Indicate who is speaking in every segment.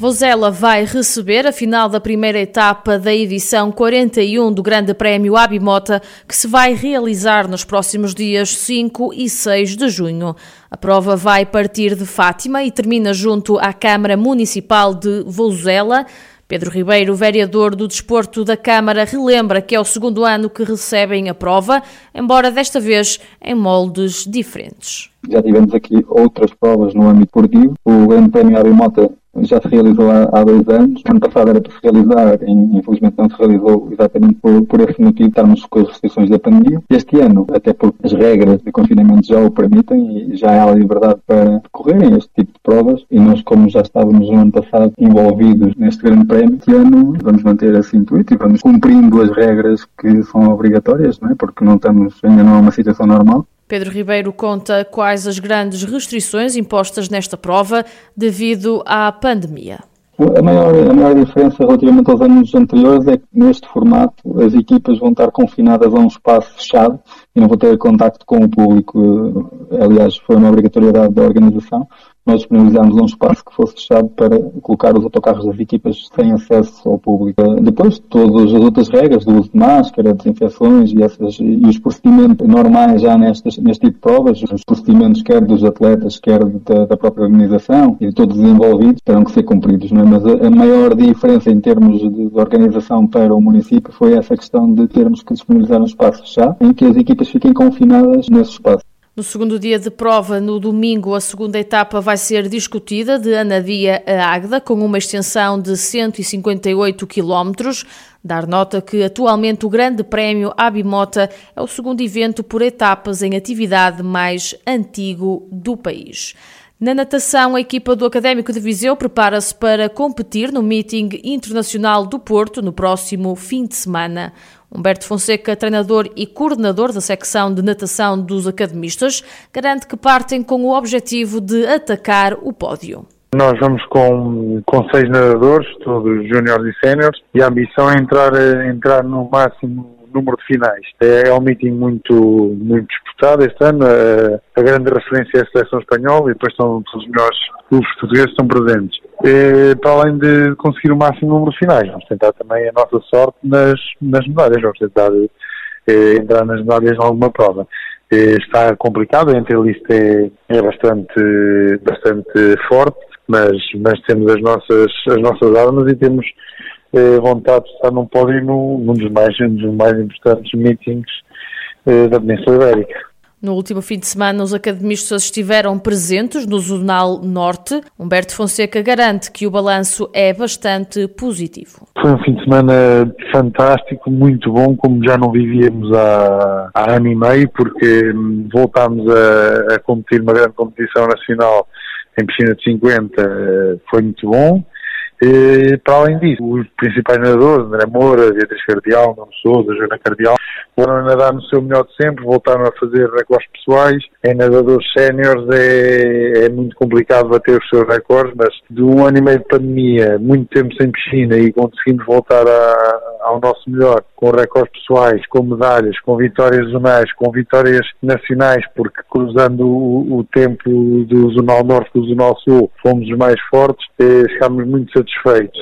Speaker 1: Vozela vai receber a final da primeira etapa da edição 41 do Grande Prémio Abimota, que se vai realizar nos próximos dias 5 e 6 de junho. A prova vai partir de Fátima e termina junto à Câmara Municipal de Vozela. Pedro Ribeiro, vereador do Desporto da Câmara, relembra que é o segundo ano que recebem a prova, embora desta vez em moldes diferentes.
Speaker 2: Já tivemos aqui outras provas no âmbito esportivo. O Grande Prémio Abimota já se realizou há, há, dois anos. Ano passado era para se realizar, infelizmente não se realizou exatamente por, por esse motivo, estarmos com as restrições da pandemia. Este ano, até porque as regras de confinamento já o permitem e já há liberdade para decorrerem este tipo de provas, e nós, como já estávamos no ano passado envolvidos neste grande prémio, este ano vamos manter esse intuito e vamos cumprindo as regras que são obrigatórias, não é? porque não estamos, ainda não é uma situação normal,
Speaker 1: Pedro Ribeiro conta quais as grandes restrições impostas nesta prova devido à pandemia.
Speaker 2: A maior, a maior diferença relativamente aos anos anteriores é que neste formato as equipas vão estar confinadas a um espaço fechado e não vão ter contacto com o público. Aliás, foi uma obrigatoriedade da organização nós disponibilizámos um espaço que fosse fechado para colocar os autocarros das equipas sem acesso ao público. Depois, todas as outras regras do uso de máscara, desinfecções e, essas, e os procedimentos normais já nestes, neste tipo de provas, os procedimentos quer dos atletas, quer da, da própria organização e de todos os envolvidos, terão que ser cumpridos. Não é? Mas a, a maior diferença em termos de, de organização para o município foi essa questão de termos que disponibilizar um espaço fechado em que as equipas fiquem confinadas nesse espaço.
Speaker 1: No segundo dia de prova, no domingo, a segunda etapa vai ser discutida de Anadia a Águeda, com uma extensão de 158 km. Dar nota que atualmente o Grande Prémio Abimota é o segundo evento por etapas em atividade mais antigo do país. Na natação, a equipa do Académico de Viseu prepara-se para competir no Meeting Internacional do Porto no próximo fim de semana. Humberto Fonseca, treinador e coordenador da secção de natação dos academistas, garante que partem com o objetivo de atacar o pódio.
Speaker 3: Nós vamos com, com seis nadadores, todos júniores e séniores, e a ambição é entrar, entrar no máximo número de finais. É, meeting muito, muito disputado este ano. A, grande referência é a seleção espanhola e depois estão os melhores clubes portugueses estão presentes. É, para além de conseguir o máximo número de finais, vamos tentar também a nossa sorte nas, nas medalhas. Vamos tentar é, entrar nas medalhas em alguma prova. É, está complicado, a entrelista é, é bastante, bastante forte, mas, mas temos as nossas, as nossas armas e temos eh, vontade de estar num pódio num, num, dos, mais, um dos mais importantes meetings eh, da Península Ibérica.
Speaker 1: No último fim de semana, os academistas estiveram presentes no Zonal Norte. Humberto Fonseca garante que o balanço é bastante positivo.
Speaker 3: Foi um fim de semana fantástico, muito bom, como já não vivíamos há, há ano e meio, porque hum, voltámos a, a competir uma grande competição nacional em piscina de 50, eh, foi muito bom. E, para além disso, os principais nadadores, André Moura, Beatriz Cardial, Nuno Souza, Joana Cardial, foram a nadar no seu melhor de sempre, voltaram a fazer recordes pessoais. Em nadadores séniores é, é muito complicado bater os seus recordes, mas de um ano e meio de pandemia, muito tempo sem piscina e conseguimos voltar a, ao nosso melhor, com recordes pessoais, com medalhas, com vitórias zonais, com vitórias nacionais, porque cruzando o, o tempo do Zonal Norte com o Zonal Sul, fomos os mais fortes, eh, ficámos muito satisfeitos.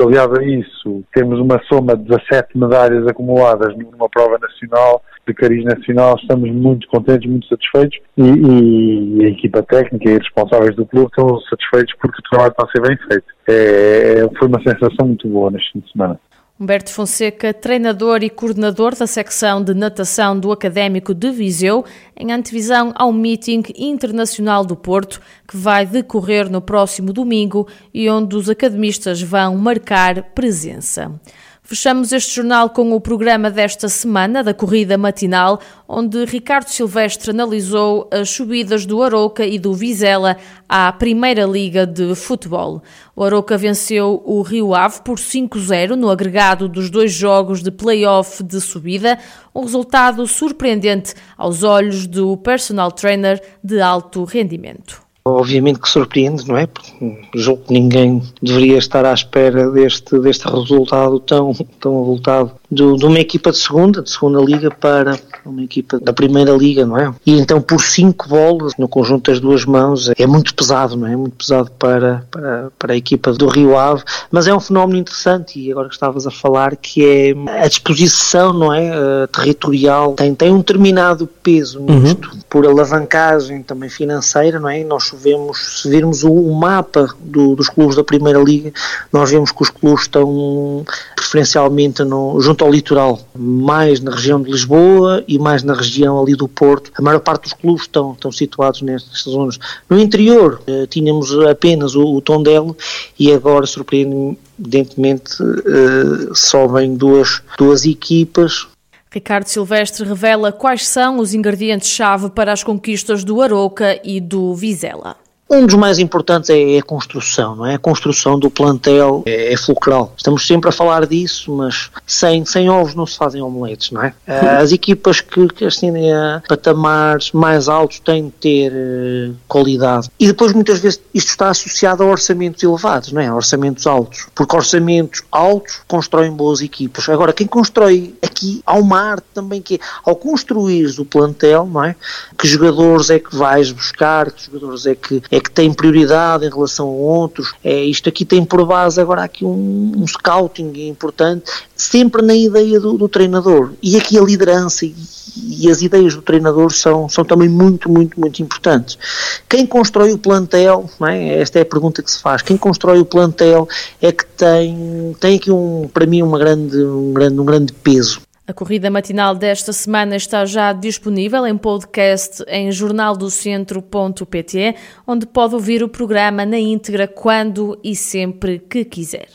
Speaker 3: Aliado a isso, temos uma soma de 17 medalhas acumuladas numa prova nacional, de cariz nacional, estamos muito contentes, muito satisfeitos e, e, a equipa técnica e responsáveis do clube estão satisfeitos porque o trabalho está a ser bem feito. É, foi uma sensação muito boa neste fim de semana.
Speaker 1: Humberto Fonseca, treinador e coordenador da secção de natação do Académico de Viseu, em antevisão ao Meeting Internacional do Porto, que vai decorrer no próximo domingo e onde os academistas vão marcar presença. Fechamos este jornal com o programa desta semana da corrida matinal, onde Ricardo Silvestre analisou as subidas do Arouca e do Vizela à Primeira Liga de Futebol. O Arouca venceu o Rio Ave por 5-0 no agregado dos dois jogos de play-off de subida, um resultado surpreendente aos olhos do personal trainer de alto rendimento.
Speaker 4: Obviamente que surpreende, não é? Porque julgo que ninguém deveria estar à espera deste, deste resultado tão, tão avultado de, de uma equipa de segunda, de segunda liga para uma equipa da primeira liga, não é? E então por cinco bolas no conjunto das duas mãos é muito pesado, não é? é muito pesado para, para, para a equipa do Rio Ave, mas é um fenómeno interessante e agora que estavas a falar que é a disposição, não é? Uh, territorial tem, tem um determinado peso uhum. nisto, uhum. por alavancagem também financeira, não é? nós vemos, se virmos o, o mapa do, dos clubes da primeira liga, nós vemos que os clubes estão preferencialmente no, junto ao litoral, mais na região de Lisboa e mais na região ali do Porto. A maior parte dos clubes estão, estão situados nestas zonas. No interior eh, tínhamos apenas o, o Tondelo e agora, surpreendentemente, eh, sobem duas, duas equipas,
Speaker 1: Ricardo Silvestre revela quais são os ingredientes-chave para as conquistas do Aroca e do Vizela.
Speaker 4: Um dos mais importantes é, é a construção, não é? A construção do plantel é, é fulcral. Estamos sempre a falar disso, mas sem, sem ovos não se fazem omeletes, não é? As equipas que, que ascendem a patamares mais altos têm de ter uh, qualidade. E depois, muitas vezes, isto está associado a orçamentos elevados, não é? A orçamentos altos. Porque orçamentos altos constroem boas equipas. Agora, quem constrói aqui, há uma arte também que é, ao construir o plantel, não é? Que jogadores é que vais buscar, que jogadores é que é que tem prioridade em relação a outros. É, isto aqui tem por base agora aqui um, um scouting importante, sempre na ideia do, do treinador. E aqui a liderança e, e, as ideias do treinador são, são também muito, muito, muito importantes. Quem constrói o plantel, é? esta é a pergunta que se faz, quem constrói o plantel é que tem, tem aqui um, para mim uma grande, um, grande, um grande peso.
Speaker 1: A corrida matinal desta semana está já disponível em podcast em jornaldocentro.pt, onde pode ouvir o programa na íntegra quando e sempre que quiser.